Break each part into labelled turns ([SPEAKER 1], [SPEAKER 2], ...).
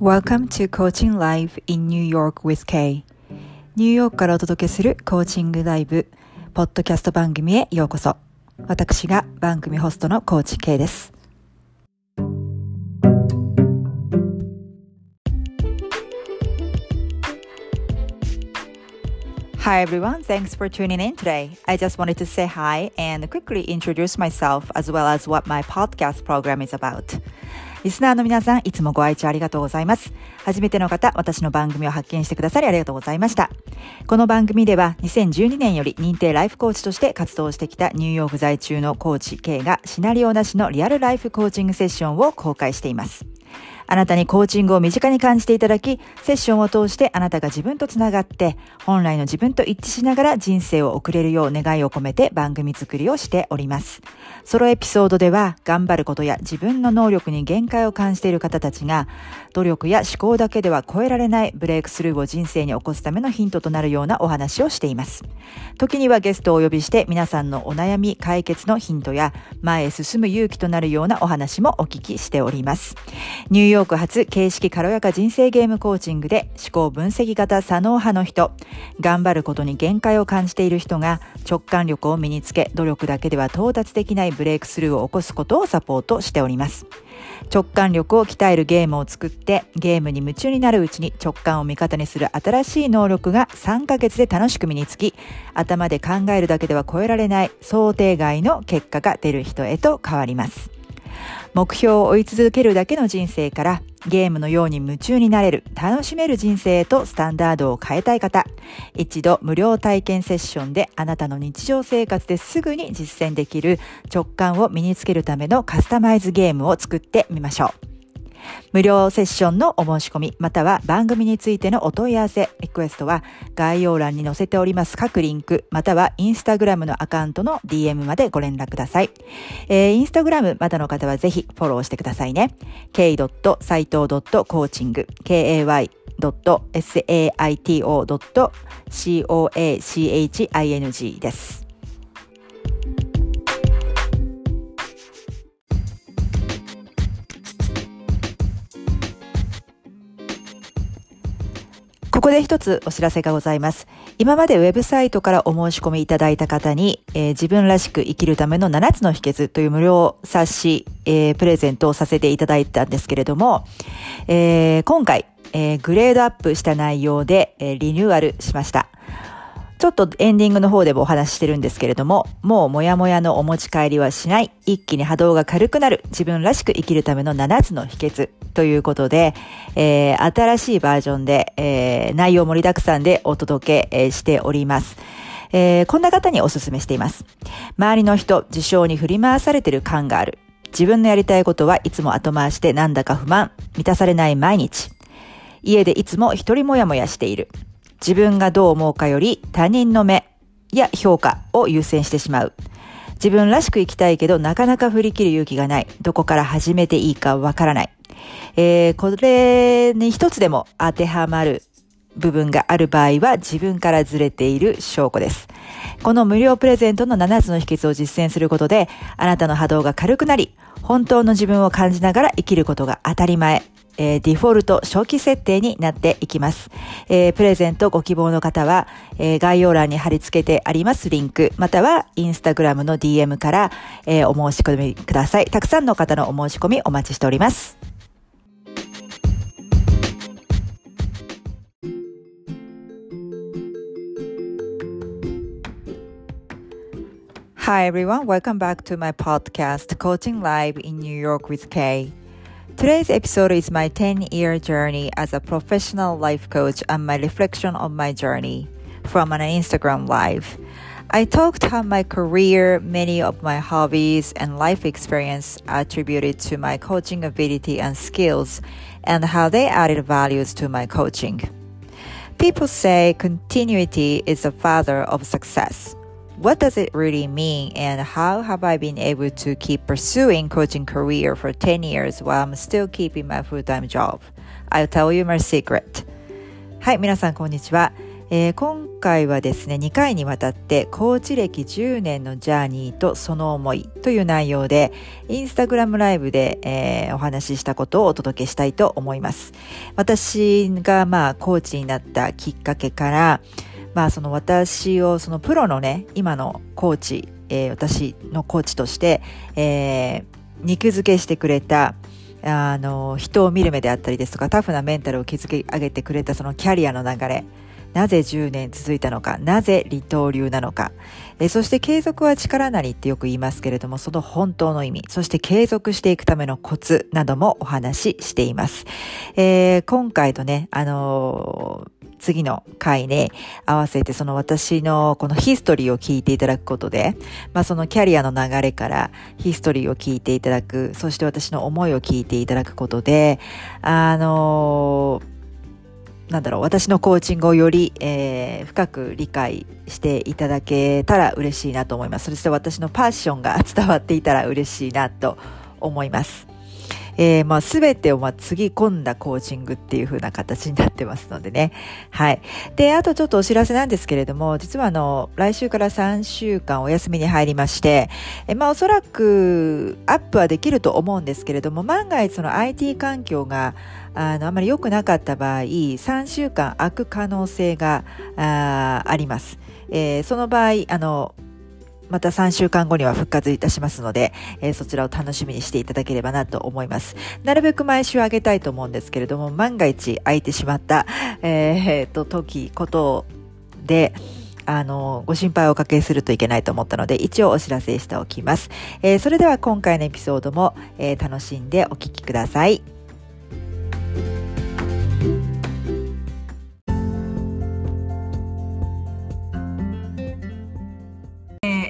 [SPEAKER 1] Welcome to Coaching Live in New York with Kay ニューヨークからお届けするコーチングライブポッドキャスト番組へようこそ私が番組ホストのコーチ K です Hi everyone, thanks for tuning in today. I just wanted to say hi and quickly introduce myself as well as what my podcast program is about. リスナーの皆さん、いつもご愛聴ありがとうございます。初めての方、私の番組を発見してくださりありがとうございました。この番組では、2012年より認定ライフコーチとして活動してきたニューヨーク在中のコーチ K がシナリオなしのリアルライフコーチングセッションを公開しています。あなたにコーチングを身近に感じていただき、セッションを通してあなたが自分とつながって、本来の自分と一致しながら人生を送れるよう願いを込めて番組作りをしております。ソロエピソードでは、頑張ることや自分の能力に限界を感じている方たちが、努力や思考だけでは超えられないブレイクスルーを人生に起こすためのヒントとなるようなお話をしています。時にはゲストをお呼びして皆さんのお悩み解決のヒントや前へ進む勇気となるようなお話もお聞きしております。ニューヨーク発形式軽やか人生ゲームコーチングで思考分析型左脳派の人、頑張ることに限界を感じている人が直感力を身につけ努力だけでは到達できないブレイクスルーを起こすことをサポートしております。直感力を鍛えるゲームを作ってゲームに夢中になるうちに直感を味方にする新しい能力が3ヶ月で楽しく身につき頭で考えるだけでは超えられない想定外の結果が出る人へと変わります。目標を追い続けるだけの人生からゲームのように夢中になれる、楽しめる人生へとスタンダードを変えたい方、一度無料体験セッションであなたの日常生活ですぐに実践できる直感を身につけるためのカスタマイズゲームを作ってみましょう。無料セッションのお申し込み、または番組についてのお問い合わせ、リクエストは概要欄に載せております各リンク、またはインスタグラムのアカウントの DM までご連絡ください。えー、インスタグラムまだの方はぜひフォローしてくださいね。k 斎藤 .coaching, kay saito.coaching です。ここで一つお知らせがございます。今までウェブサイトからお申し込みいただいた方に、えー、自分らしく生きるための7つの秘訣という無料冊子、えー、プレゼントをさせていただいたんですけれども、えー、今回、え、グレードアップした内容で、え、リニューアルしました。ちょっとエンディングの方でもお話ししてるんですけれども、もうもやもやのお持ち帰りはしない、一気に波動が軽くなる、自分らしく生きるための7つの秘訣ということで、えー、新しいバージョンで、えー、内容盛りだくさんでお届け、しております。えー、こんな方にお勧めしています。周りの人、事象に振り回されてる感がある。自分のやりたいことはいつも後回してなんだか不満、満たされない毎日。家でいつも一人もやもやしている。自分がどう思うかより他人の目や評価を優先してしまう。自分らしく生きたいけどなかなか振り切る勇気がない。どこから始めていいかわからない。えー、これに一つでも当てはまる部分がある場合は自分からずれている証拠です。この無料プレゼントの7つの秘訣を実践することで、あなたの波動が軽くなり、本当の自分を感じながら生きることが当たり前。えー、デフォルト初期設定になっていきます。えー、プレゼントご希望の方は、えー、概要欄に貼り付けてありますリンク、またはインスタグラムの DM から、えー、お申し込みください。たくさんの方のお申し込みお待ちしております。Hi everyone, welcome back to my podcast, Coaching Live in New York with Kay. Today's episode is my 10 year journey as a professional life coach and my reflection on my journey from an Instagram live. I talked how my career, many of my hobbies, and life experience attributed to my coaching ability and skills, and how they added values to my coaching. People say continuity is the father of success what does it really mean and how have I been able to keep pursuing coaching career for 10 years while I'm still keeping my full-time job? I'll tell you my secret. はい、皆さんこんにちは。えー、今回はですね、2回にわたってコーチ歴10年のジャーニーとその思いという内容で、インスタグラムライブで、えー、お話ししたことをお届けしたいと思います。私がまあコーチになったきっかけから、まあその私をそのプロのね、今のコーチ、えー、私のコーチとして、えー、肉付けしてくれた、あの、人を見る目であったりですとか、タフなメンタルを築き上げてくれたそのキャリアの流れ、なぜ10年続いたのか、なぜ離島流なのか、えそして継続は力なりってよく言いますけれども、その本当の意味、そして継続していくためのコツなどもお話ししています。えー、今回とね、あのー次の回に合わせてその私のこのヒストリーを聞いていただくことで、まあそのキャリアの流れからヒストリーを聞いていただく、そして私の思いを聞いていただくことで、あのーなんだろう、私のコーチングをより、えー、深く理解していただけたら嬉しいなと思います。そして私のパッションが 伝わっていたら嬉しいなと思います。えー、まあ、すべてをまあ、つぎ込んだコーチングっていう風な形になってますのでね。はい。で、あとちょっとお知らせなんですけれども、実はあの、来週から3週間お休みに入りまして、えまあ、おそらくアップはできると思うんですけれども、万が一その IT 環境があの、あまり良くなかった場合、3週間空く可能性がああります。えー、その場合、あの、また3週間後には復活いたしますので、えー、そちらを楽しみにしていただければなと思います。なるべく毎週あげたいと思うんですけれども、万が一空いてしまった、えー、と、時、ことで、あの、ご心配をおかけするといけないと思ったので、一応お知らせしておきます。えー、それでは今回のエピソードも、えー、楽しんでお聞きください。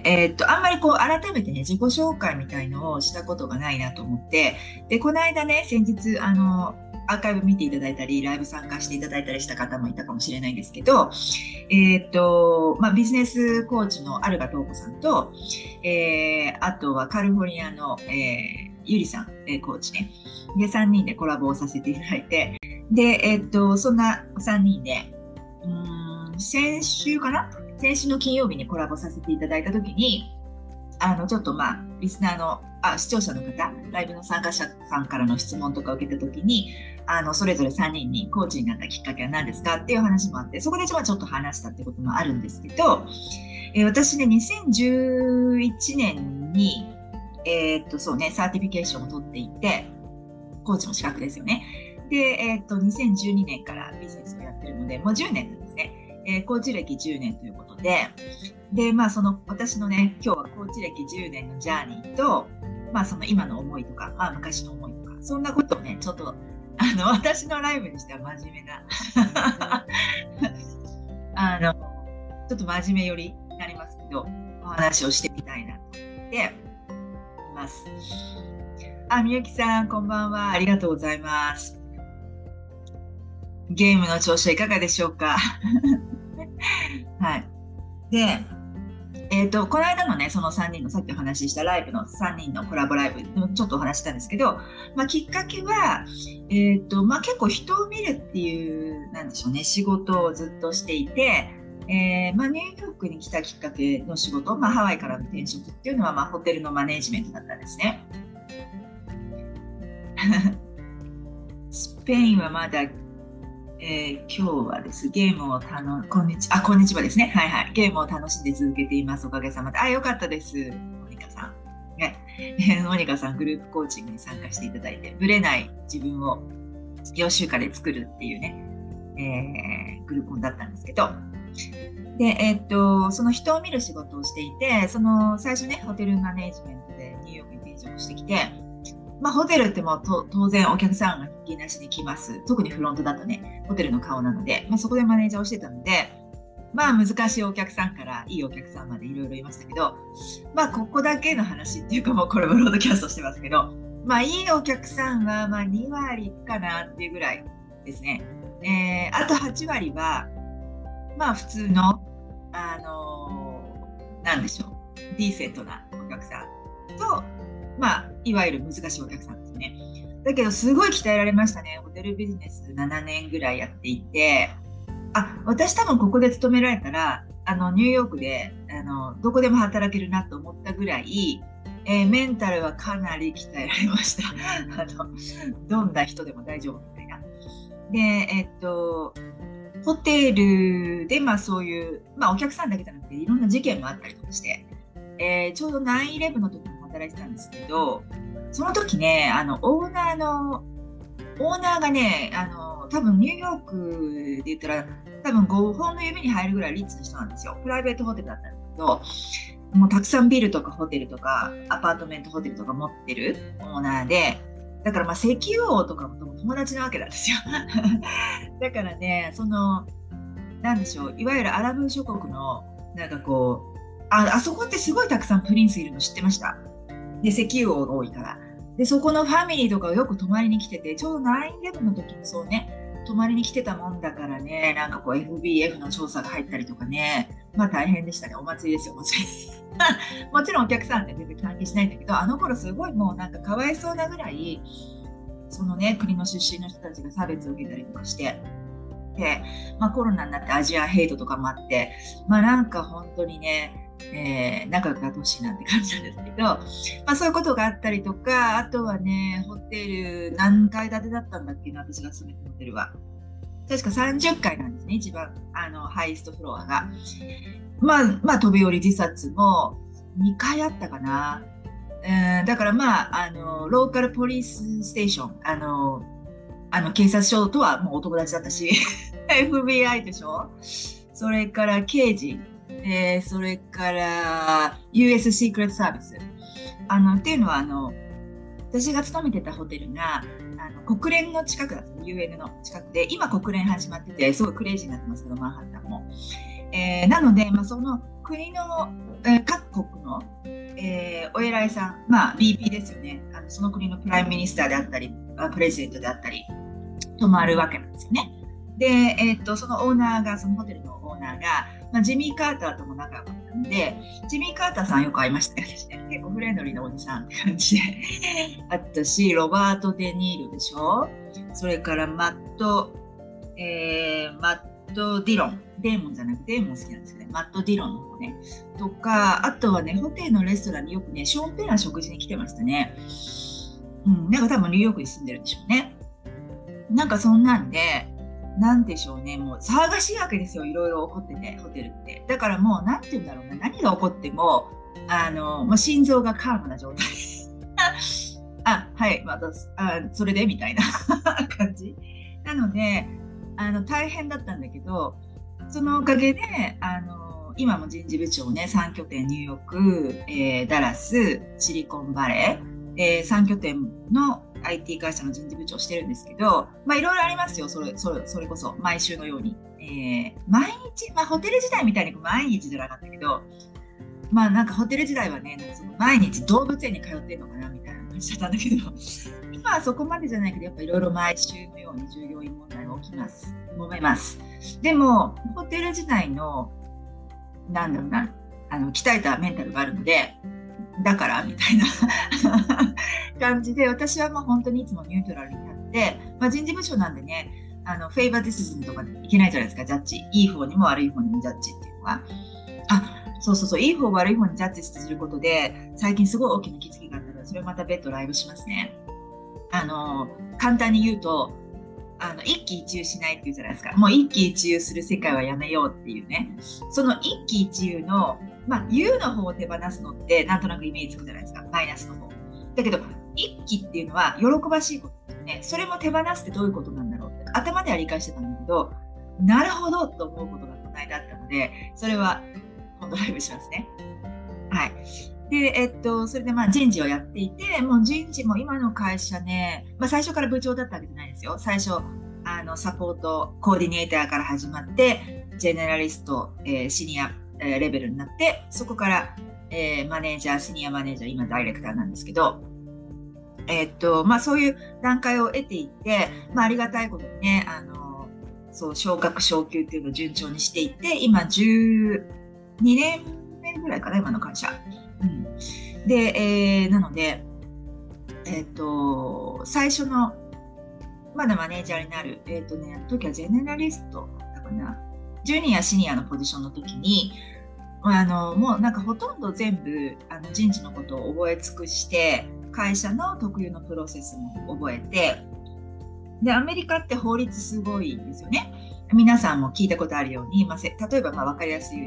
[SPEAKER 1] えー、っと、あんまりこう、改めてね、自己紹介みたいのをしたことがないなと思って、で、この間ね、先日、あの、アーカイブ見ていただいたり、ライブ参加していただいたりした方もいたかもしれないんですけど、えー、っと、まあ、ビジネスコーチのアルガトーコさんと、えー、あとはカリフォルニアの、えー、ゆりさん、えー、コーチね。で、3人でコラボをさせていただいて、で、えー、っと、そんな3人で、うん、先週かな？先週の金曜日にコラボさせていただいたときに、あの、ちょっとまあ、リスナーの、あ、視聴者の方、ライブの参加者さんからの質問とかを受けたときに、あの、それぞれ3人にコーチになったきっかけは何ですかっていう話もあって、そこでちょっと話したってこともあるんですけど、えー、私ね、2011年に、えー、っと、そうね、 certification を取っていて、コーチの資格ですよね。で、えー、っと、2012年からビジネスをやってるので、もう10年。えー、コーチ歴10年ということで、で、まあその私のね、今日はコーチ歴10年のジャーニーと、まあその今の思いとか、まあ昔の思いとか、そんなことをね、ちょっと、あの、私のライブにしては真面目な あの、ちょっと真面目寄りになりますけど、お話をしてみたいなと思っています。あ、みゆきさん、こんばんは。ありがとうございます。ゲームの調子はいかがでしょうか？はい。で、えっ、ー、と、この間のね、その3人のさっきお話ししたライブの3人のコラボライブでもちょっとお話したんですけど、まあ、きっかけは、えっ、ー、と、まあ、結構人を見るっていう、なんでしょうね、仕事をずっとしていて、えー、まあ、ニューヨークに来たきっかけの仕事、まあ、ハワイからの転職っていうのは、まあ、ホテルのマネージメントだったんですね。スペインはまだえー、今日はです、ゲームを楽、こんにち、あ、こんにちはですね。はいはい。ゲームを楽しんで続けています。おかげさまで。あ、よかったです。モニカさん。ね。モニカさん、グループコーチングに参加していただいて、ぶれない自分を4週間で作るっていうね、えー、グルコンだったんですけど、で、えー、っと、その人を見る仕事をしていて、その最初ね、ホテルマネージメントでニューヨークに転職してきて、まあ、ホテルっても当然お客さんが引き出しに来ます。特にフロントだとね、ホテルの顔なので、まあ、そこでマネージャーをしてたので、まあ難しいお客さんからいいお客さんまでいろいろいましたけど、まあここだけの話っていうかもうこれもロードキャストしてますけど、まあいいお客さんはまあ2割かなっていうぐらいですね。えー、あと8割は、まあ普通の、あのー、なんでしょう、ディーセントなお客さんと、まあ、いわゆる難しいお客さんですね。だけど、すごい鍛えられましたね。ホテルビジネス7年ぐらいやっていて、
[SPEAKER 2] あ私多分ここで勤められたらあのニューヨークであのどこでも働けるなと思ったぐらい、えー、メンタルはかなり鍛えられました。あのどんな人でも大丈夫みたいな。で、えっと、ホテルで、まあそういう、まあお客さんだけじゃなくていろんな事件もあったりとかして、えー、ちょうど9-11の時に働いてたんですけど、その時ね、あの、オーナーの、オーナーがね、あの、多分ニューヨークで言ったら、多分5本の指に入るぐらいリッチな人なんですよ。プライベートホテルだったんだけど、もうたくさんビルとかホテルとかアパートメントホテルとか持ってるオーナーで、だからまあ石油王とかも友達なわけなんですよ。だからね、その、なんでしょう、いわゆるアラブ諸国の、なんかこう、ああそこってすごいたくさんプリンスいるの知ってました？で、石油王が多いから。で、そこのファミリーとかよく泊まりに来てて、ちょうど9-11の時もそうね、泊まりに来てたもんだからね、なんかこう FBF の調査が入ったりとかね、まあ大変でしたね。お祭りですよ、お祭り。もちろんお客さんって全然関係しないんだけど、あの頃すごいもうなんかかわいそうなぐらい、そのね、国の出身の人たちが差別を受けたりとかして、で、まあコロナになってアジアヘイトとかもあって、まあなんか本当にね、えー、仲良くなってほしいなって感じなんですけど、まあ、そういうことがあったりとかあとはねホテル何階建てだったんだっけな私が住めたホテルは。確か30階なんですね一番あのハイストフロアが。まあまあ飛び降り自殺も2回あったかな、えー、だからまああのローカルポリスステーションあのあの警察署とはもうお友達だったし FBI でしょ？それから刑事えー、それから US シークレットサービス。あのっていうのはあの私が勤めてたホテルがあの国連の近くだった UN の近くで今国連始まっててすごいクレイジーになってますけどマンハッタンも。えー、なので、まあ、その国の、えー、各国の、えー、お偉いさん、まあ、 VIP ですよねあのその国の prime minister であったり president であったり泊まるわけなんですよね。で、えー、っとそのオーナーがそのホテルのオーナーがまあ、ジミー・カーターとも仲良かったんで、ジミー・カーターさんよく会いましたよね。結構フレンドリーなおじさんって感じで あったし、ロバート・デ・ニールでしょ？それからマット、えー、マット・ディロン。デーモンじゃなくてデーモン好きなんですけどね。マット・ディロンの方ね。とか、あとはね、ホテルのレストランによくね、ショーン・ペラ食事に来てましたね。うん、なんか多分ニューヨークに住んでるんでしょうね。なんかそんなんで、なんでしょうね、もう騒がしいわけですよ、いろいろ起こってて、ホテルって。だからもう、なんて言うんだろうな、何が起こっても、あの、もう心臓がカームな状態。あ、はい、また、あそれで？みたいな。感じ。なので、あの、大変だったんだけど、そのおかげで、あの、今も人事部長ね、3拠点、ニューヨーク、えー、ダラス、シリコンバレー、えー、3拠点の IT 会社の人事部長をしてるんですけど、まあいろいろありますよ、それそれそれこそ、毎週のように。えー、毎日、まあホテル時代みたいに毎日じゃなかったけど、まあなんかホテル時代はね、その毎日動物園に通ってんのかなみたいな感じだったんだけど、今はそこまでじゃないけど、やっぱいろいろ毎週のように従業員問題が起きます。揉めます。でも、ホテル時代の、なんだろうな、あの鍛えたメンタルがあるので、だからみたいな 感じで私はもう本当にいつもニュートラルになって、まあ、人事部長なんでねあの favoritism とかいけないじゃないですかジャッジ。いい方にも悪い方にもジャッジっていうのは。あそうそうそういい方悪い方にジャッジすることで最近すごい大きな気づきがあったのでそれをまた別途ライブしますね。あの簡単に言うとあの一喜一憂しないっていうじゃないですか。もう一喜一憂する世界はやめようっていうね。その一喜一憂のまあ、U の方を手放すのってなんとなくイメージつくじゃないですか、マイナスの方。だけど、一気っていうのは喜ばしいことですね。それも手放すってどういうことなんだろうって頭では理解してたんだけど、なるほどと思うことがこの間あったので、それは今度ライブしますね。はい。で、えっと、それでまあ人事をやっていて、もう人事も今の会社ね、まあ最初から部長だったわけじゃないですよ。最初、あの、サポート、コーディネーターから始まって、ジェネラリスト、えー、シニア、えレベルになってそこから、えー、マネージャーシニアマネージャー今ダイレクターなんですけど、えー、っとまあ、そういう段階を得ていって、まあ、ありがたいことにねあのそう昇格昇給っていうのを順調にしていって今12年目ぐらいかな今の会社。うん、で、えー、なので、えっと最初のまだマネージャーになる、えっとね、あの時はジェネラリストだかなジュニアシニアのポジションの時にあのもうなんかほとんど全部あの人事のことを覚え尽くして会社の特有のプロセスも覚えてでアメリカって法律すごいんですよね。皆さんも聞いたことあるように、まあ、例えばまあ分かりやすい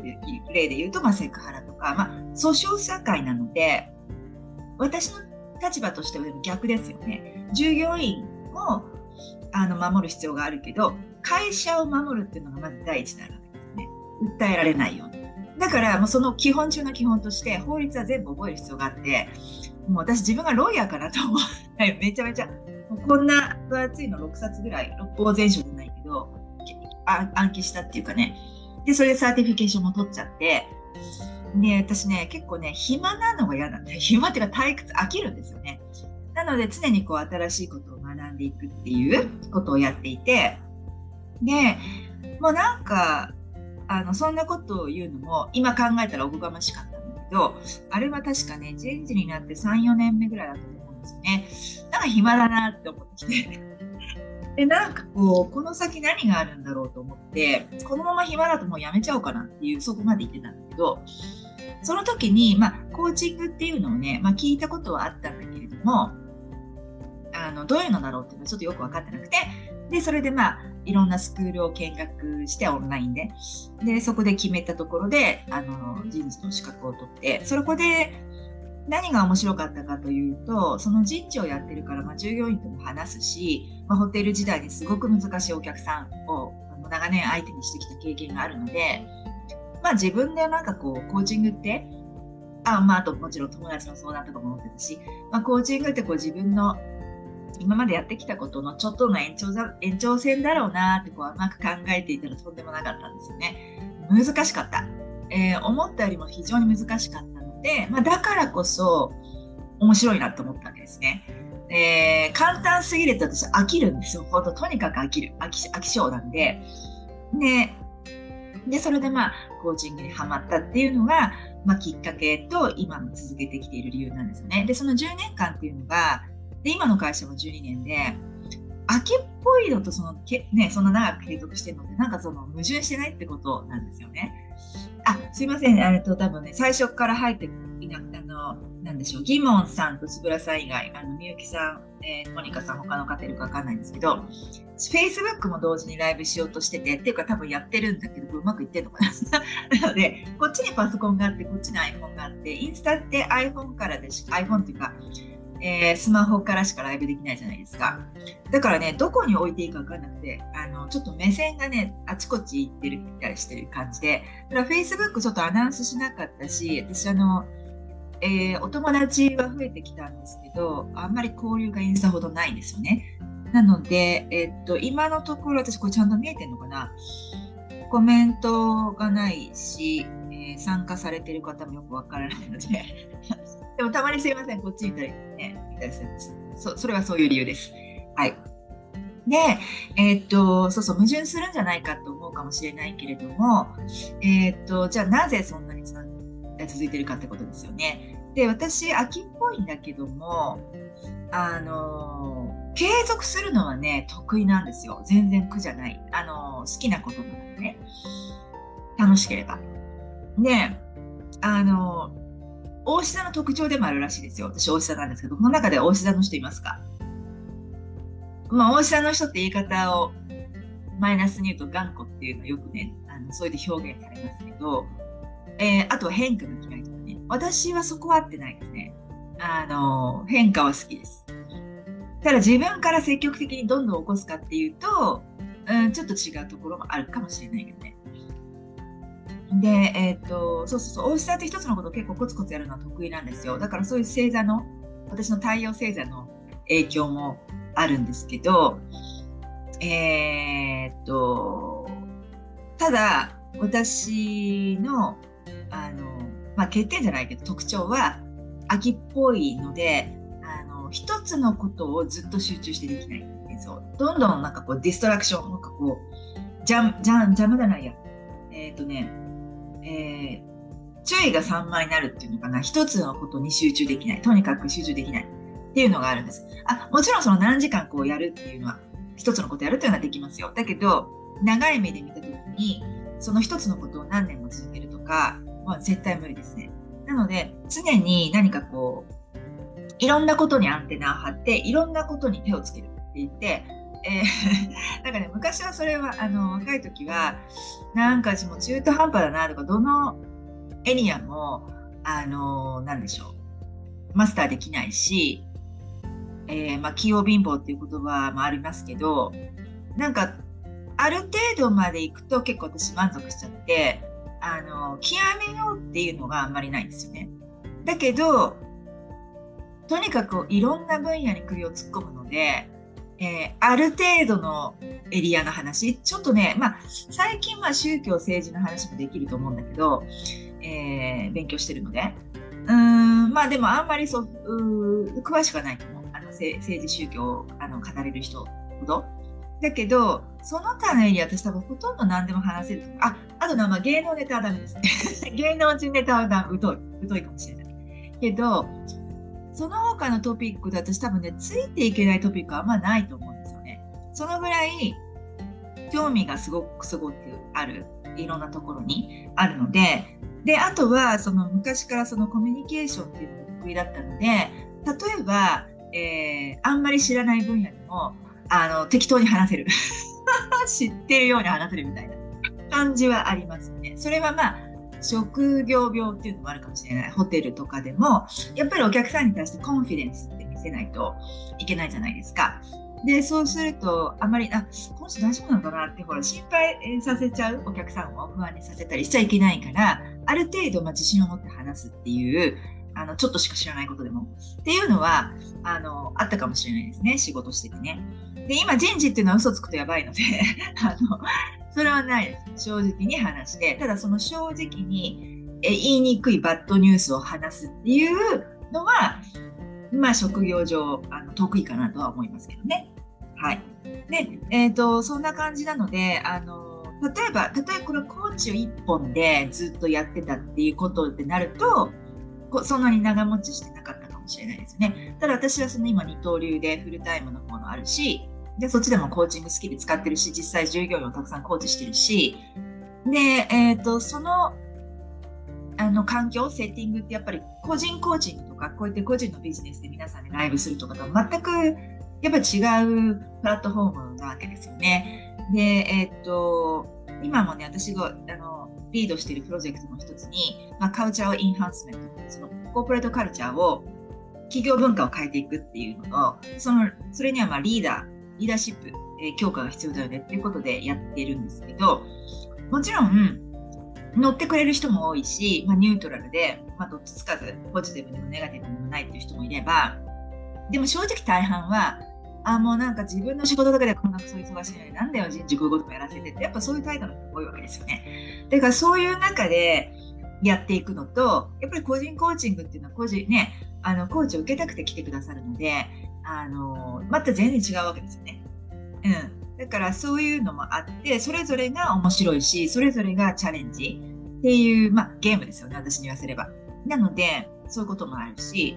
[SPEAKER 2] 例で言うと、まあ、セクハラとか、まあ、訴訟社会なので私の立場としては逆ですよね。従業員をあの守る必要があるけど会社を守るっていうのがまず第一なわけですね。訴えられないように。だからもうその基本中の基本として法律は全部覚える必要があってもう私自分がロイヤーかなと思うめちゃめちゃこんな分厚いの6冊ぐらい六法全書じゃないけど暗記したっていうかね。でそれで certification も取っちゃって。で私ね結構ね暇なのが嫌なんで 暇っていうか退屈飽きるんですよね。なので常にこう新しいことを学んでいくっていうことをやっていてでもうなんかあのそんなことを言うのも今考えたらおこがましかったんだけどあれは確かね人事になって34年目ぐらいだと思うんですよね。なんか暇だなって思ってきて。でなんかこうこの先何があるんだろうと思ってこのまま暇だともうやめちゃおうかなっていうそこまで言ってたんだけどその時に、まあ、コーチングっていうのをね、まあ、聞いたことはあったんだけれどもあのどういうのだろうっていうのはちょっとよく分かってなくてでそれでまあいろんなスクールを見学してオンラインで。でそこで決めたところであの人事の資格を取ってそこで何が面白かったかというとその人事をやってるから、まあ、従業員とも話すし、まあ、ホテル時代にすごく難しいお客さんを長年相手にしてきた経験があるので、まあ、自分でなんかこうコーチングってあ,、まあ、あともちろん友達の相談とかも持ってたし、まあ、コーチングってこう自分の今までやってきたことのちょっとの延長延長線だろうなってこう甘く考えていたらとんでもなかったんですよね。難しかった。えー、思ったよりも非常に難しかったので、まあ、だからこそ面白いなと思ったわけですね。えー、簡単すぎると私飽きるんですよ。ほんととにかく飽きる。飽き飽き性なんで。で、で、それでまあ、コーチングにはまったっていうのが、まあ、きっかけと今も続けてきている理由なんですよね。で、その10年間っていうのが、で今の会社も12年で秋っぽいのとそのけ、ね、そんな長く継続してるのってなんかその矛盾してないってことなんですよね。あすいません、あれと多分ね最初から入っていなくてあのなんでしょう。ギモンさんとつぶらさん以外あのみゆきさん、えー、モニカさん他の方いるか分かんないんですけど Facebook も同時にライブしようとしててっていうか多分やってるんだけどうまくいってんのかな。なのでこっちにパソコンがあってこっちに iPhone があってインスタって iPhone からでし iPhone っていうかえー、スマホからしかライブできないじゃないですか。だからね、どこに置いていいか分かんなくて、あの、ちょっと目線がね、あちこち行ってる、行ったりしてる感じで、だから Facebook ちょっとアナウンスしなかったし、私あの、えー、お友達は増えてきたんですけど、あんまり交流がインスタほどないんですよね。なので、えー、っと、今のところ私これちゃんと見えてるのかな？コメントがないし、えー、参加されてる方もよくわからないので でもたまにすいません、こっち見たりね、見たりするんです。そそれはそういう理由です。はい。で、えー、っと、そうそう、矛盾するんじゃないかと思うかもしれないけれども、えー、っと、じゃあなぜそんなに続いてるかってことですよね。で、私、秋っぽいんだけども、あの、継続するのはね、得意なんですよ。全然苦じゃない。あの、好きなことなのでね。楽しければ。で、あの、大志座の特徴でもあるらしいですよ。私、大志座なんですけど、この中で大志座の人いますか？まあ、大志座の人って言い方をマイナスに言うと頑固っていうのはよくね、あのそういうで表現されますけど、えー、あとは変化が嫌いとかね。私はそこは合ってないですね。あの、変化は好きです。ただ自分から積極的にどんどん起こすかっていうと、うん、ちょっと違うところもあるかもしれないけどね。で、えー、っと、そうそうそう、大石さんって一つのことを結構コツコツやるのは得意なんですよ。だからそういう星座の、私の太陽星座の影響もあるんですけど、えー、と、ただ、私の、あの、まあ、欠点じゃないけど特徴は、秋っぽいので、あの、一つのことをずっと集中してできない。そうどんどんなんかこうディストラクション、なんかこう、ジャン、ジャン、ジャムじゃないや。えっ、とね、えー、注意が散漫になるっていうのかな。一つのことに集中できない。とにかく集中できない。っていうのがあるんです。あもちろんその何時間こうやるっていうのは一つのことやるっていうのはできますよ。だけど長い目で見た時にその一つのことを何年も続けるとかは絶対無理ですね。なので常に何かこういろんなことにアンテナを張っていろんなことに手をつけるって言ってえー、なんかね昔はそれはあの若い時はなんか私も中途半端だなとかどのエリアもあのなんでしょうマスターできないし、えー、まあ、器用貧乏っていう言葉もありますけどなんかある程度まで行くと結構私満足しちゃってあの極めようっていうのがあんまりないんですよね。だけどとにかくいろんな分野に首を突っ込むのでえー、ある程度のエリアの話、ちょっとね、まあ、最近は宗教、政治の話もできると思うんだけど、えー、勉強してるので、うん、まあでもあんまりそう詳しくはないと思う。あの政治、宗教をあの語れる人ほど。だけど、その他のエリア、私多分ほとんど何でも話せると。あ、あとな、まあ、芸能ネタはダメです。芸能人ネタはだ疎い、疎いかもしれない。けど、その他のトピックで私多分ね、ついていけないトピックはあんまないと思うんですよね。そのぐらい興味がすごくすごくある、いろんなところにあるので、で、あとはその昔からそのコミュニケーションっていうのが得意だったので、例えば、えー、あんまり知らない分野でも、あの、適当に話せる。知ってるように話せるみたいな感じはありますね。それはまあ、職業病っていうのもあるかもしれないホテルとかでもやっぱりお客さんに対してコンフィデンスって見せないといけないじゃないですか。でそうするとあまりあこの人大丈夫なのかなってほら心配させちゃうお客さんを不安にさせたりしちゃいけないからある程度ま自信を持って話すっていうあのちょっとしか知らないことでもっていうのはあのあったかもしれないですね仕事しててね。で今人事っていうのは嘘つくとやばいので あのそれはないです。正直に話して、ただその正直にえ言いにくいバッドニュースを話すっていうのは、まあ職業上あの得意かなとは思いますけどね。はい。で、えっ、ー、と、そんな感じなので、あの、例えば、例えばこれコーチを1本でずっとやってたっていうことってなると、そんなに長持ちしてなかったかもしれないですね。ただ私はその今二刀流でフルタイムのものあるし、で、そっちでもコーチングスキル使ってるし、実際従業員をたくさんコーチしてるし、で、えっ、ー、と、その、あの、環境、セッティングってやっぱり個人コーチングとか、こうやって個人のビジネスで皆さんでライブするとかと全く、やっぱ違うプラットフォームなわけですよね。で、えっ、ー、と、今もね、私が、あの、リードしているプロジェクトの一つに、まあ、カウチャーインハンスメント、そのコーポレートカルチャーを企業文化を変えていくっていうのと、その、それにはまあリーダー、リーダーシップ、えー、強化が必要だよねっていうことでやっているんですけど、もちろん、乗ってくれる人も多いし、まあ、ニュートラルで、まあ、どっちつかず、ポジティブでもネガティブでもないっていう人もいれば、でも正直大半は、あ、もうなんか自分の仕事だけでこんなクソ忙しいのになんだよ人事こういうこともやらせてって、やっぱそういう態度の人が多いわけですよね。だからそういう中でやっていくのと、やっぱり個人コーチングっていうのは個人ね、あのコーチを受けたくて来てくださるので、あのまた全然違うわけですよね。うん、だからそういうのもあってそれぞれが面白いしそれぞれがチャレンジっていう、まあ、ゲームですよね私に言わせれば。なのでそういうこともあるし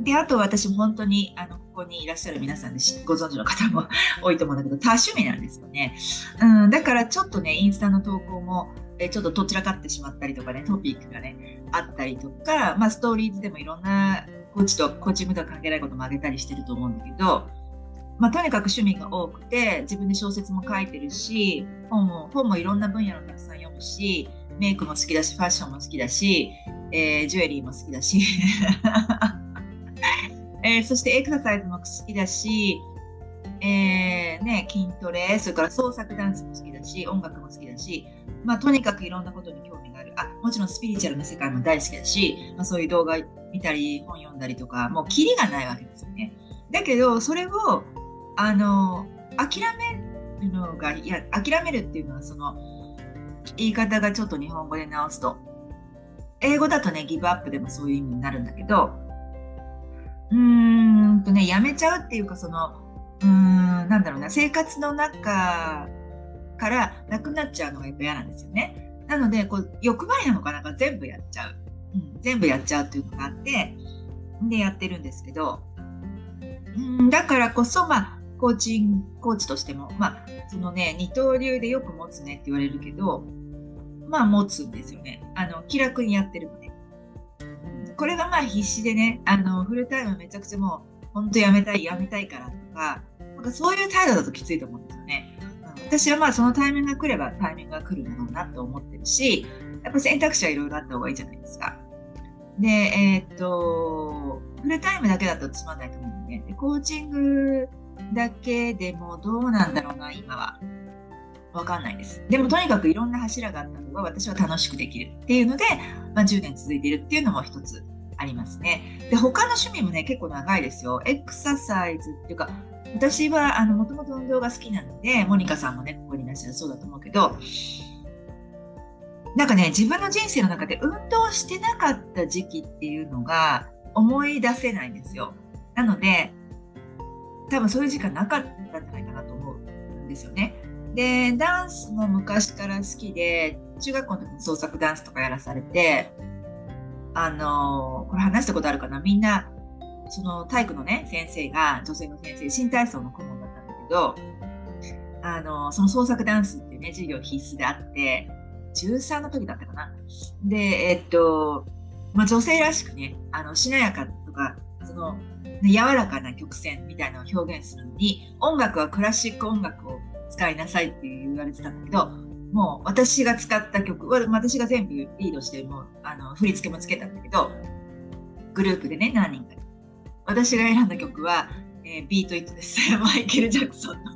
[SPEAKER 2] であと私も本当にあのここにいらっしゃる皆さんでご存知の方も 多いと思うんだけど多趣味なんですよね。うん、だからちょっとねインスタの投稿もえちょっとどちらかってしまったりとかねトピックがねあったりとか、まあ、ストーリーズでもいろんなコーチとコーチングとは関係ないこともあげたりしてると思うんだけど、まあ、とにかく趣味が多くて自分で小説も書いてるし本も本もいろんな分野のたくさん読むしメイクも好きだしファッションも好きだし、えー、ジュエリーも好きだし、えー、そしてエクササイズも好きだし、えーね、筋トレそれから創作ダンスも好きだし音楽も好きだし、まあ、とにかくいろんなことに興味がある。あもちろんスピリチュアルな世界も大好きだし、まあ、そういう動画見たり本読んだりとかもうキリがないわけですよね。だけどそれをあの諦めるのがいや諦めるっていうのはその言い方がちょっと日本語で直すと英語だとねギブアップでもそういう意味になるんだけどうーんとねやめちゃうっていうかそのうーんなんだろうな生活の中からなくなっちゃうのがやっぱ嫌なんですよね。なのでこう欲張りなのかなんか全部やっちゃう。うん、全部やっちゃうっていうのがあってでやってるんですけど、うん、だからこそまあコーチンコーチとしても、まあ、そのね、二刀流でよく持つねって言われるけど、まあ持つんですよね。あの、気楽にやってるので。これがまあ必死でね、あの、フルタイムめちゃくちゃもう、本当やめたい、やめたいからとか、なんかそういう態度だときついと思うんですよね。私はまあそのタイミングが来ればタイミングが来るだろうなと思ってるし、やっぱ選択肢はいろいろあった方がいいじゃないですか。で、えー、っと、フルタイムだけだとつまんないと思うんで、でコーチングだけでもどうなんだろうな、今は。わかんないです。でもとにかくいろんな柱があった方が私は楽しくできるっていうので、まあ、10年続いてるっていうのも一つありますね。で、他の趣味もね、結構長いですよ。エクササイズっていうか、私はあのもともと運動が好きなので、モニカさんもね、ここにいらっしゃるそうだと思うけど、なんかね、自分の人生の中で運動してなかった時期っていうのが思い出せないんですよ。なので、多分そういう時間なかったんじゃないかなと思うんですよね。で、ダンスも昔から好きで、中学校の時に創作ダンスとかやらされて、あのこれ話したことあるかな？みんな、その体育のね、先生が、女性の先生、新体操の顧問だったんだけど、あのその創作ダンスっていうね、授業必須であって、13の時だったかな。で、えっと、まあ、女性らしくね、あの、しなやかとか、その、柔らかな曲線みたいなのを表現するのに、音楽はクラシック音楽を使いなさいって言われてたんだけど、もう私が使った曲、私が全部リードして、もうあの振り付けもつけたんだけど、グループでね、何人か。私が選んだ曲は、えー、ビートイットです。マイケル・ジャクソンの。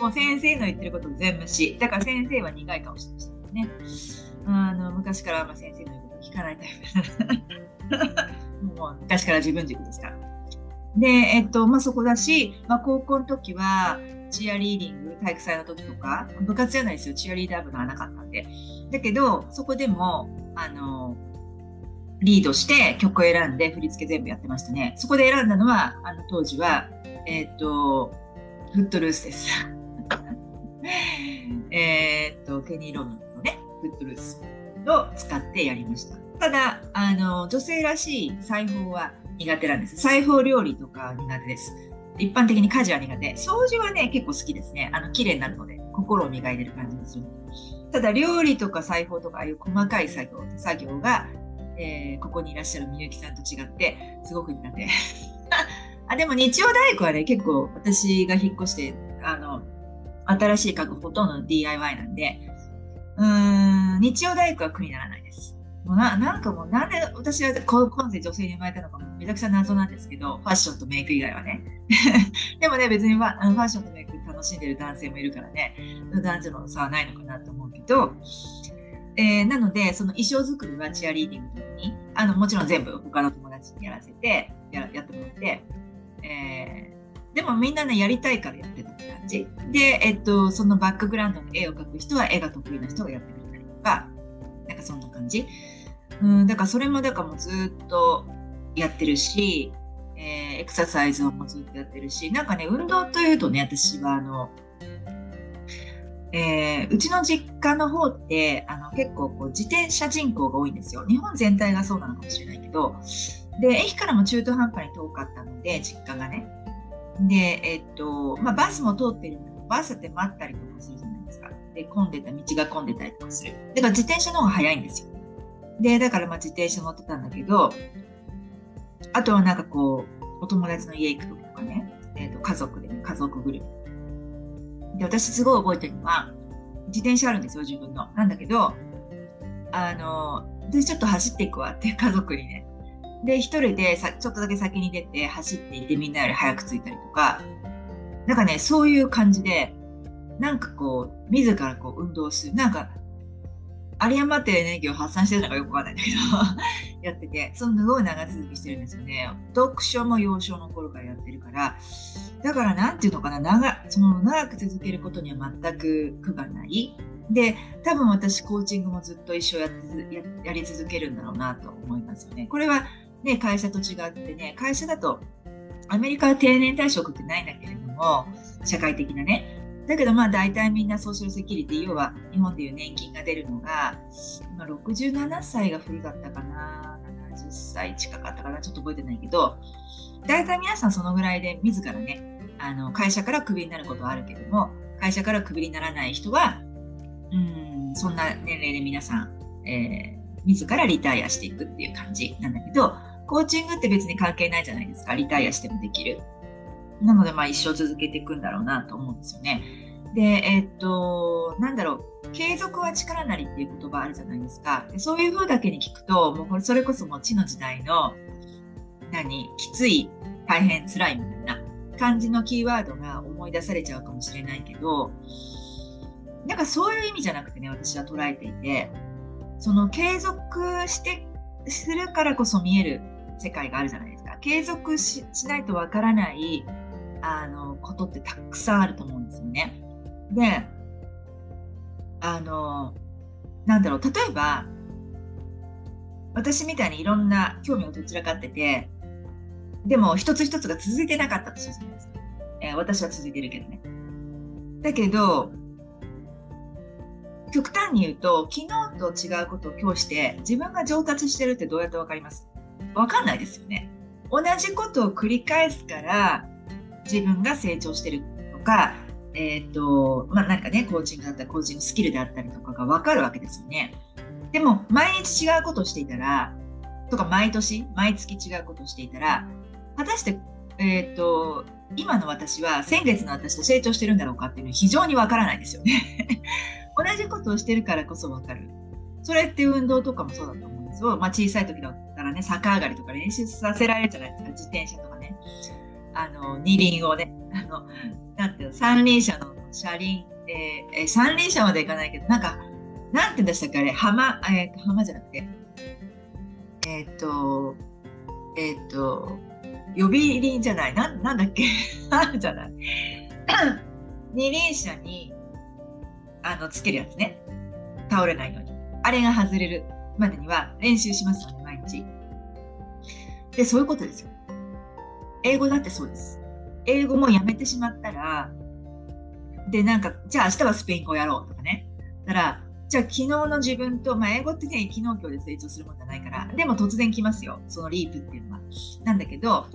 [SPEAKER 2] もう先生の言ってること全無視。だから先生は苦い顔してました。ね。あの昔からまあ先生の言うこと聞かないタイプ もう昔から自分軸ですから。で、えっと、まあそこだし、まあ高校の時は、チアリーディング、体育祭の時とか、部活じゃないですよ、チアリーダー部がなかったんで。だけど、そこでも、あの、リードして曲を選んで振り付け全部やってましたね。そこで選んだのは、あの当時は、えっ、と、フットルースです。えっと、ケニー・ロミンフットルースを使ってやりました。ただ、あの、女性らしい裁縫は苦手なんです。裁縫料理とか苦手です。一般的に家事は苦手。掃除はね、結構好きですね。あの、綺麗になるので、心を磨いてる感じでする。ただ、料理とか裁縫とか、ああいう細かい作業、作業が、えー、ここにいらっしゃるみゆきさんと違って、すごく苦手。あ、でも日曜大工はね、結構私が引っ越して、あの、新しい家具ほとんど DIY なんで、うん、日曜大工は苦にならないです。もうななんかもうなんで私は今世女性に生まれたのかもめちゃくちゃ謎なんですけど、ファッションとメイク以外はね。でもね、別にファッションとメイク楽しんでる男性もいるからね、男女の差はないのかなと思うけど、えー、なので、その衣装作りはチアリーディングの時に、あのもちろん全部他の友達にやらせて、ややってもらって、えー、でもみんなね、やりたいからやってたって感じ。で、えっと、そのバックグラウンドの絵を描く人は絵が得意な人がやってくれたりとか、なんかそんな感じ。うん、だからそれもだからもうずっとやってるし、えー、エクササイズをもずっとやってるし、なんかね、運動というとね、私はあの、えー、うちの実家の方ってあの結構こう自転車人口が多いんですよ。日本全体がそうなのかもしれないけど、で、駅からも中途半端に遠かったので、実家がね。で、えっと、まあ、バスも通ってるんだけど、バスって待ったりとかするじゃないですか。で、混んでた、道が混んでたりとかする。だから自転車の方が早いんですよ。で、だからまあ自転車乗ってたんだけど、あとはなんかこう、お友達の家行く時とかね、えっ、と、家族でね、家族ぐるみ。で、私すごい覚えてるのは、自転車あるんですよ、自分の。なんだけど、あの、私ちょっと走っていくわって家族にね、で、一人でさちょっとだけ先に出て走っていてみんなより早く着いたりとか、なんかね、そういう感じで、なんかこう、自らこう運動する。なんか、有り余ってエネルギーを発散してるのかよくわかんないんだけど やってて、そのすごい長続きしてるんですよね。読書も幼少の頃からやってるから、だからなんていうのかな、長その長く続けることには全く苦がない。で、多分私コーチングもずっと一生やってやり続けるんだろうなと思いますよね。これはね、会社と違ってね、会社だとアメリカは定年退職ってないんだけれども、社会的なね。だけどまあ大体みんなソーシャルセキュリティ、要は日本でいう年金が出るのが、今67歳が古かったかな、70歳近かったかな、ちょっと覚えてないけど、大体皆さんそのぐらいで自らね、あの会社からクビになることはあるけども会社からクビにならない人はうんそんな年齢で皆さん、えー、自らリタイアしていくっていう感じなんだけどコーチングって別に関係ないじゃないですか。リタイアしてもできる。なのでまあ一生続けていくんだろうなと思うんですよね。でえー、っとなんだろう。継続は力なりっていう言葉あるじゃないですか。でそういう風だけに聞くともうこれそれこそもう地の時代の何？きつい大変辛いみたいな感じのキーワードが思い出されちゃうかもしれないけどなんかそういう意味じゃなくてね私は捉えていてその継続してするからこそ見える世界があるじゃないですか。継続しないとわからないあのことってたくさんあると思うんですよね。であのなんだろう。例えば私みたいにいろんな興味がどちらかっててでも一つ一つが続いてなかったとするじゃないですか、えー、私は続いてるけどね。だけど極端に言うと昨日と違うことを今日して自分が上達してるってどうやって分かります？分かんないですよね同じことを繰り返すから自分が成長してるとかえっ、ー、とまあなんかねコーチングだったりコーチングスキルであったりとかが分かるわけですよねでも毎日違うことをしていたらとか毎年毎月違うことをしていたら果たして、えーと、今の私は先月の私と成長してるんだろうかっていうのは非常にわからないですよね。同じことをしてるからこそわかる。それって運動とかもそうだと思うんですよ。まあ、小さい時だったらね、逆上がりとか練習させられるじゃないですか。自転車とかね。あの、二輪をね。あの、なんていうの、三輪車の車輪、えー、三輪車まで行かないけど、なんか、なんて言うんでしたっけあれ、浜、え、ー、浜じゃなくて、えっ、ー、と、えっ、と、呼び鈴じゃないななんだっけ？あるじゃない二輪車にあのつけるやつね倒れないようにあれが外れるまでには練習しますよね毎日でそういうことですよ。英語だってそうです。英語もやめてしまったらでなんかじゃあ明日はスペイン語やろうとかね。だからじゃあ昨日の自分と、まあ、英語ってね昨日今日で成長するもんじゃないからでも突然来ますよ。そのリープっていうのは。なんだけど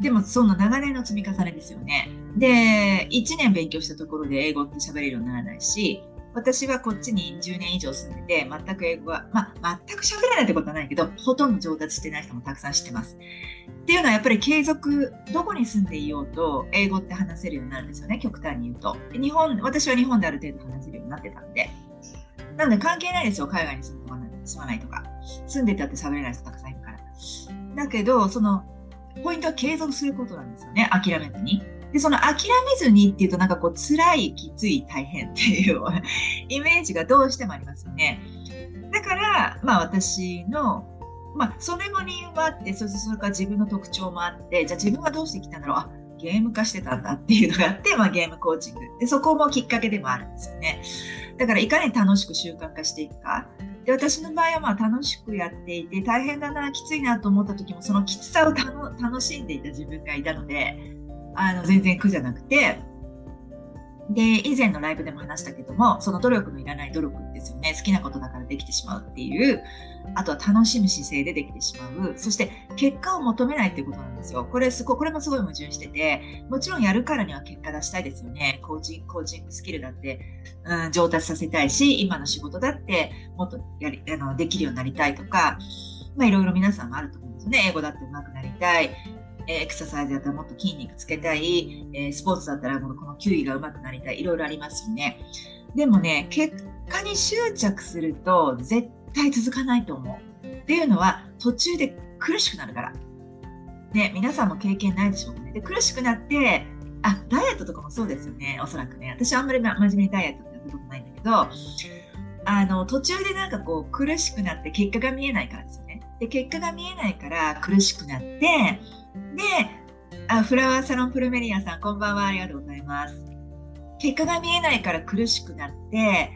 [SPEAKER 2] でもその長年の積み重ねですよね。で、1年勉強したところで英語って喋れるようにならないし、私はこっちに10年以上住んでて、全く英語は、まあ、全く喋れないってことはないけど、ほとんど上達してない人もたくさん知ってます。っていうのはやっぱり継続、どこに住んでいようと、英語って話せるようになるんですよね、極端に言うと。日本、私は日本である程度話せるようになってたんで。なので関係ないですよ、海外に住むとか住まないとか。住んでたって喋れない人たくさんいるから。だけど、そのポイントは継続することなんですよね。諦めずに。で、その諦めずにっていうとなんかこう辛い、きつい、大変っていう イメージがどうしてもありますよね。だから、まあ私の、まあそれも理由もあって、そしてそれから自分の特徴もあって、じゃあ自分はどうしてきたんだろう？あゲーム化してたんだっていうのがあって、まあ、ゲームコーチングでそこもきっかけでもあるんですよねだからいかに楽しく習慣化していくかで私の場合はまあ楽しくやっていて大変だなきついなと思った時もそのきつさを楽しんでいた自分がいたのであの全然苦じゃなくて。で以前のライブでも話したけどもその努力のいらない努力ですよね。好きなことだからできてしまうっていう。あとは楽しむ姿勢でできてしまう。そして結果を求めないっていうことなんですよ。これすごこれもすごい矛盾しててもちろんやるからには結果出したいですよね。コーチコーチングスキルだって、うん、上達させたいし今の仕事だってもっとやりあのできるようになりたいとかまあいろいろ皆さんもあると思うんですよね。英語だって上手くなりたい。えエクササイズだったらもっと筋肉つけたい、えスポーツだったらこの球技が上手くなりたい、いろいろありますよね。でもね、結果に執着すると絶対続かないと思う。っていうのは途中で苦しくなるから。ね、皆さんも経験ないでしょうかね。で、苦しくなって、あ、ダイエットとかもそうですよね、おそらくね。私はあんまり真面目にダイエットってやったことないんだけど、あの、途中でなんかこう苦しくなって結果が見えないからですよね。で、結果が見えないから苦しくなって、であ、フラワーサロンプルメリアさん、こんばんは、ありがとうございます。結果が見えないから苦しくなって、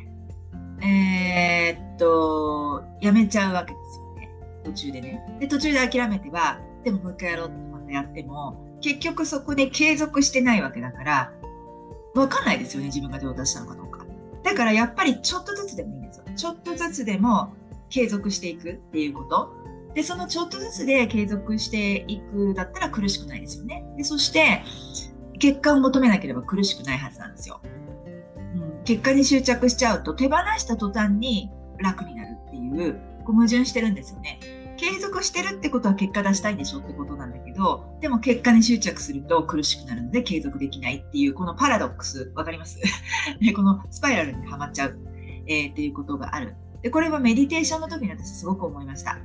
[SPEAKER 2] えー、っと、やめちゃうわけですよね。途中でね。で、途中で諦めては、でももう一回やろうってまたやっても、結局そこで継続してないわけだから、わかんないですよね、自分が上達したのかどうか。だからやっぱりちょっとずつでもいいんですよ。ちょっとずつでも継続していくっていうこと。で、そのちょっとずつで継続していくだったら苦しくないですよね。で、そして、結果を求めなければ苦しくないはずなんですよ。うん、結果に執着しちゃうと手放した途端に楽になるっていうこう矛盾してるんですよね。継続してるってことは結果出したいんでしょってことなんだけど、でも結果に執着すると苦しくなるので継続できないっていう、このパラドックス、わかります？で このスパイラルにはまっちゃう、えー、っていうことがある。で、これはメディテーションの時に私すごく思いました。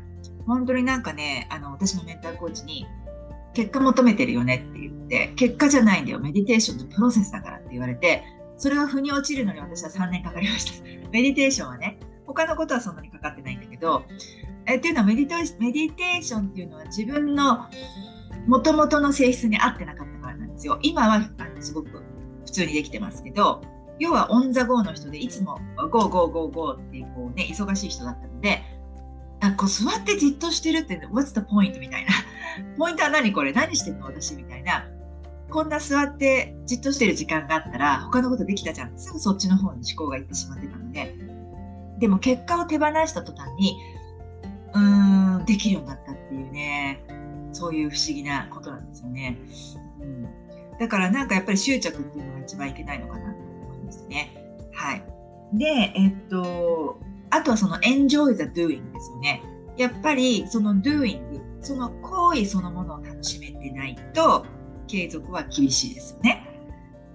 [SPEAKER 2] 本当になんかね、あの、私のメンターコーチに、結果求めてるよねって言って、結果じゃないんだよ。メディテーションのプロセスだからって言われて、それが腑に落ちるのに私は3年かかりました。メディテーションはね、他のことはそんなにかかってないんだけど、えっていうのはメディテメディテーションっていうのは自分のもともとの性質に合ってなかったからなんですよ。今はあのすごく普通にできてますけど、要は on the go の人でいつも go go go go ってこう、ね、忙しい人だったので、あこう座ってじっとしてるって What's the point? みたいな。ポイントは何これ？何してんの私みたいな。こんな座ってじっとしてる時間があったら他のことできたじゃん。すぐそっちの方に思考がいってしまってたので。でも結果を手放した途端にうーん、できるようになったっていうね、そういう不思議なことなんですよね。うん、だからなんかやっぱり執着っていうのが一番いけないのかなと思いますね。はい。で、えっと、あとはその enjoy the doing ですよね。やっぱりその doing、その行為そのものを楽しめてないと継続は厳しいですよね。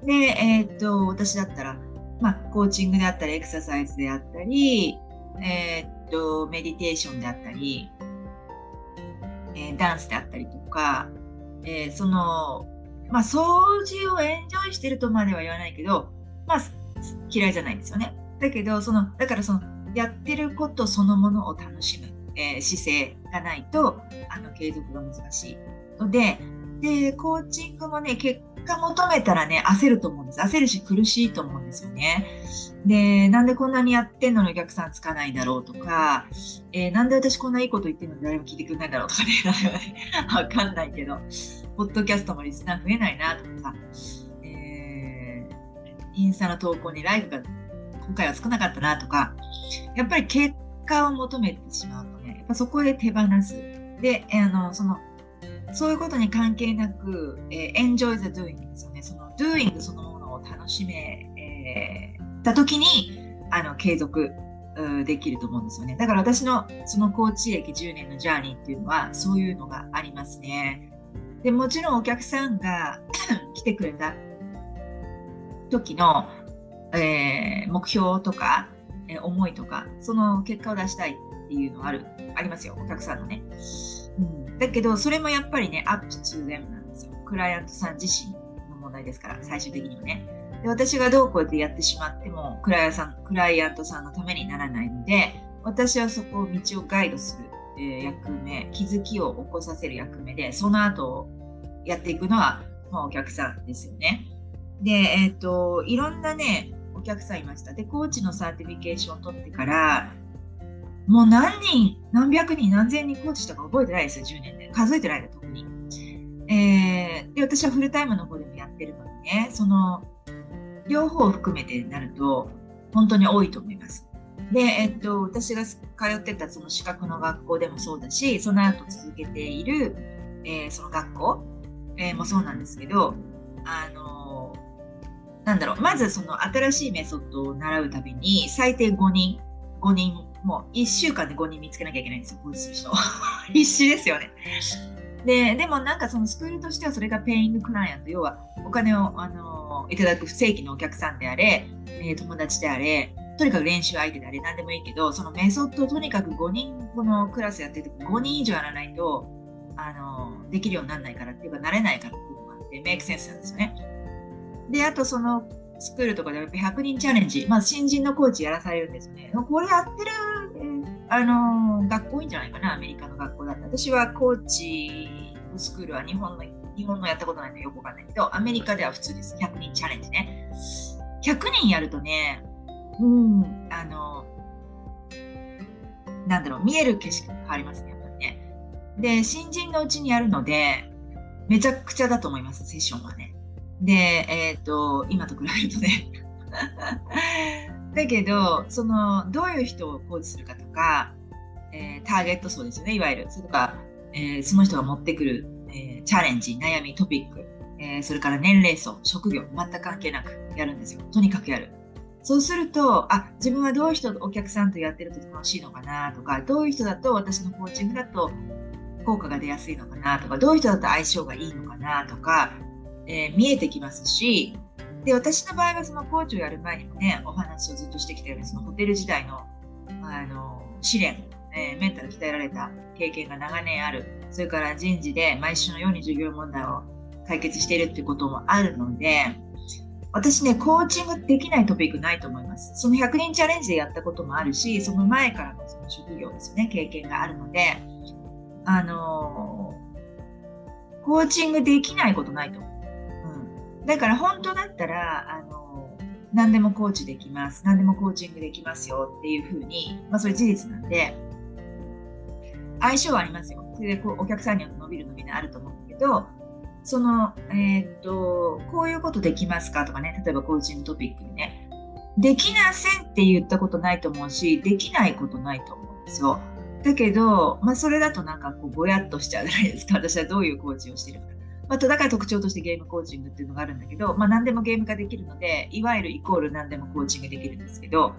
[SPEAKER 2] で、えっと、私だったら、まあ、コーチングであったり、エクササイズであったり、えー、と、メディテーションであったり、えー、ダンスであったりとか、えー、その、まあ、掃除をエンジョイしてるとまでは言わないけど、まあ、嫌いじゃないんですよね。だけど、その、だからその、やってることそのものを楽しむ、えー、姿勢がないと、あの、継続が難しいので、で、コーチングもね、結果求めたらね、焦ると思うんです。焦るし苦しいと思うんですよね。で、なんでこんなにやってんのにお客さんつかないんだろうとか、えー、なんで私こんないいこと言ってるのに誰も聞いてくれないんだろうと かね、わかんないけど、ポッドキャストもリスナー増えないなとかさ、えー、インスタの投稿にライブが今回は少なかったなとか、やっぱり結果を求めてしまうとね、やっぱそこで手放す。で、あの、その、そういうことに関係なく、えー、enjoy the doing ですよね。その doing そのものを楽しめ、えー、た時に、あの、継続できると思うんですよね。だから私のそのコーチ歴10年のジャーニーっていうのはそういうのがありますね。でもちろんお客さんが 来てくれた時の、えー、目標とか、えー、思いとかその結果を出したいっていうのはあるありますよお客さんのね。うん、だけど、それもやっぱりね、アップ to them なんですよ。クライアントさん自身の問題ですから、最終的にはね。で私がどうこうやってやってしまってもクライアントさん、クライアントさんのためにならないので、私はそこを道をガイドする、えー、役目、気づきを起こさせる役目で、その後やっていくのは、まあ、お客さんですよね。で、えっ、ー、と、いろんなね、お客さんいました。で、コーチの certification を取ってから、もう何人、何百人、何千人コーチしたか覚えてないですよ、10年で。数えてないで、特に。えー、で、私はフルタイムの方でもやってるのにね、その、両方を含めてなると、本当に多いと思います。で、えっと、私が通ってたその資格の学校でもそうだし、その後続けている、えー、その学校、えー、もそうなんですけど、あのなんだろう、まずその新しいメソッドを習うたびに、最低5人、5人もう1週間で5人見つけなきゃいけないんですよ、こういう人。必死ですよね。で、でもなんかそのスクールとしてはそれがペイングクライアント、要はお金を、あのいただく不正規のお客さんであれ、え、友達であれ、とにかく練習相手であれ何でもいいけど、そのメソッドをとにかく5人このクラスやってると5人以上やらないと、あのできるようにならないからっていうか、なれないからっていうのがあって、メイクセンスなんですよね。で、あとそのスクールとかでは100人チャレンジ、まあ、新人のコーチやらされるんですね。これやってる、あの学校多いんじゃないかな、アメリカの学校だった。私はコーチのスクールは日本の日本のやったことないのでよくわかんないけど、アメリカでは普通です。100人チャレンジね。100人やるとね、うん、あの、なんだろう、見える景色が変わりますね、やっぱりね。で、新人のうちにやるので、めちゃくちゃだと思います、セッションはね。で、えっ、ー、と、今と比べるとね。だけど、その、どういう人をコーチするかとか、えー、ターゲット層ですよね、いわゆる。それとか、えー、その人が持ってくる、えチャレンジ、悩み、トピック。えー、それから年齢層、職業、全く関係なくやるんですよ。とにかくやる。そうすると、あ、自分はどういう人、お客さんとやってると楽しいのかなとか、どういう人だと私のコーチングだと効果が出やすいのかなとか、どういう人だと相性がいいのかなとか、えー、見えてきますし、で、私の場合はそのコーチをやる前にもね、お話をずっとしてきたように、そのホテル時代の、あの、試練、えー、メンタル鍛えられた経験が長年ある。それから人事で毎週のように授業問題を解決しているっていうこともあるので、私ね、コーチングできないトピックないと思います。その100人チャレンジでやったこともあるし、その前からのその職業ですよね、経験があるので、あのー、コーチングできないことないと思う。だから本当だったら、あの、何でもコーチできます。何でもコーチングできますよっていうふうに、まあそれ事実なんで、相性はありますよ。それでこうお客さんによって伸びる伸びないあると思うんだけど、その、えー、っと、こういうことできますかとかね、例えばコーチングトピックでね、できませんって言ったことないと思うし、できないことないと思うんですよ。だけど、まあ、それだとなんかこうぼやっとしちゃうじゃないですか。私はどういうコーチをしてるか。まあ、だから特徴としてゲームコーチングっていうのがあるんだけど、まあ、何でもゲーム化できるので、いわゆるイコール何でもコーチングできるんですけど、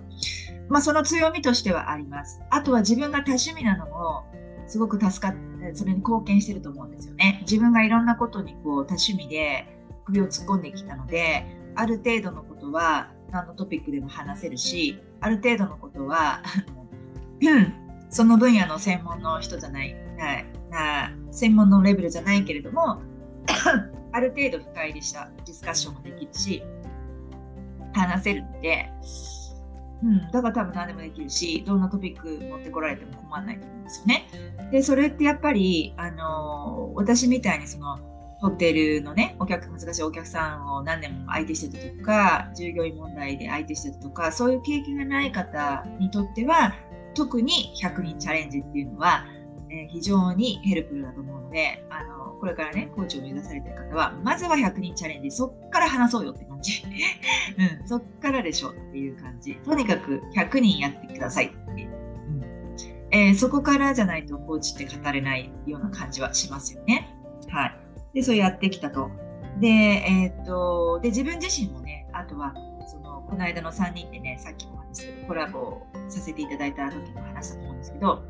[SPEAKER 2] まあ、その強みとしてはあります。あとは自分が多趣味なのも、すごく助かって、それに貢献してると思うんですよね。自分がいろんなことにこう多趣味で首を突っ込んできたので、ある程度のことは何のトピックでも話せるし、ある程度のことは、その分野の専門の人じゃない、な専門のレベルじゃないけれども、ある程度深入りしたディスカッションもできるし、話せるので、うん、だから多分何でもできるし、どんなトピック持ってこられても困らないと思うんですよね。で、それってやっぱり、あの、私みたいにその、ホテルのね、お客、難しいお客さんを何年も相手してたとか、従業員問題で相手してたとか、そういう経験がない方にとっては、特に100人チャレンジっていうのは、えー、非常にヘルプだと思うので、あのこれからね、コーチを目指されてる方は、まずは100人チャレンジ、そっから話そうよって感じ。うん、そっからでしょっていう感じ。とにかく100人やってくださいって。うんえー、そこからじゃないとコーチって語れないような感じはしますよね。はい。で、そうやってきたと。で、えー、っと、で、自分自身もね、あとは、その、この間の3人でね、さっきも話したけど、コラボさせていただいた時も話したと思うんですけど、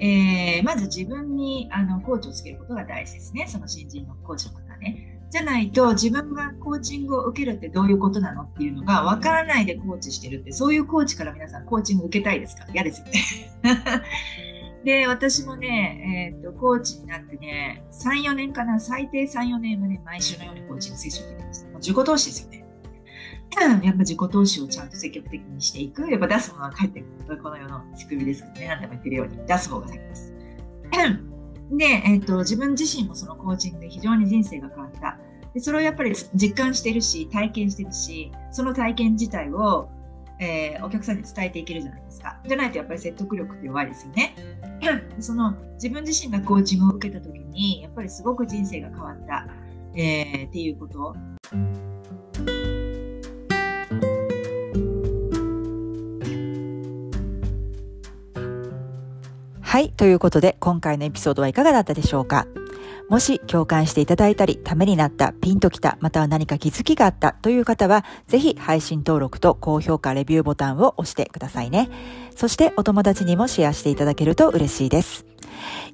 [SPEAKER 2] えー、まず自分にあのコーチをつけることが大事ですね。その新人のコーチの方ね。じゃないと自分がコーチングを受けるってどういうことなのっていうのが分からないでコーチしてるって、そういうコーチから皆さんコーチング受けたいですか？嫌ですよね。で、私もね、え、ー、と、コーチになってね、3、4年かな、最低3、4年はね、毎週のようにコーチングセッション受けてました。もう自己投資ですよね。やっぱ自己投資をちゃんと積極的にしていく。やっぱ出すものは返ってくる。この世の仕組みですからね。何でも言ってるように。出す方が先です。で、えっ、と、自分自身もそのコーチングで非常に人生が変わった。でそれをやっぱり実感してるし、体験してるし、その体験自体を、えー、お客さんに伝えていけるじゃないですか。じゃないとやっぱり説得力って弱いですよね。その自分自身がコーチングを受けた時に、やっぱりすごく人生が変わった、えー、っていうこと
[SPEAKER 1] はい。ということで、今回のエピソードはいかがだったでしょうか？もし共感していただいたり、ためになった、ピンときた、または何か気づきがあったという方は、ぜひ配信登録と高評価、レビューボタンを押してくださいね。そしてお友達にもシェアしていただけると嬉しいです。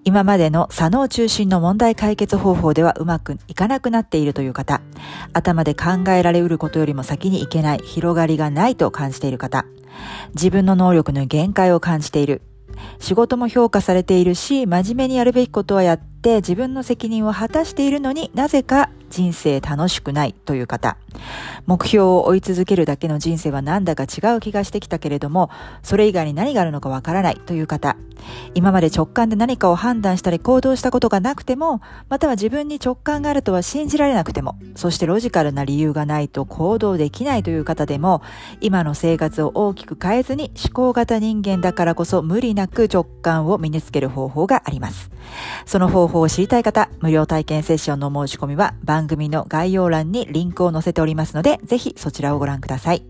[SPEAKER 1] 今までの左脳中心の問題解決方法ではうまくいかなくなっているという方、頭で考えられうることよりも先にいけない、広がりがないと感じている方、自分の能力の限界を感じている、仕事も評価されているし、真面目にやるべきことはやって自分の責任を果たしているのになぜか人生楽しくないという方。目標を追い続けるだけの人生はなんだか違う気がしてきたけれども、それ以外に何があるのかわからないという方。今まで直感で何かを判断したり行動したことがなくても、または自分に直感があるとは信じられなくても、そしてロジカルな理由がないと行動できないという方でも、今の生活を大きく変えずに思考型人間だからこそ無理なく直感を身につける方法があります。その方法を知りたい方、無料体験セッションの申し込みは番組の概要欄にリンクを載せておりますので、ぜひそちらをご覧ください。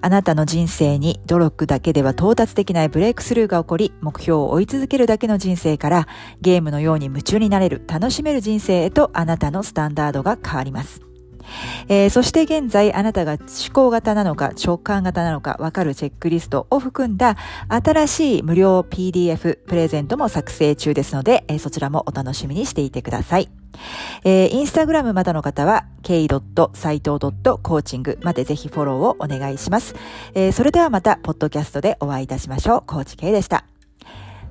[SPEAKER 1] あなたの人生に努力だけでは到達できないブレイクスルーが起こり、目標を追い続けるだけの人生から、ゲームのように夢中になれる、楽しめる人生へとあなたのスタンダードが変わります。えー、そして現在あなたが思考型なのか直感型なのかわかるチェックリストを含んだ新しい無料 PDF プレゼントも作成中ですので、えー、そちらもお楽しみにしていてください。えー、インスタグラムまだの方は k.saito.coaching までぜひフォローをお願いします。えー、それではまた、ポッドキャストでお会いいたしましょう。コーチ K でした。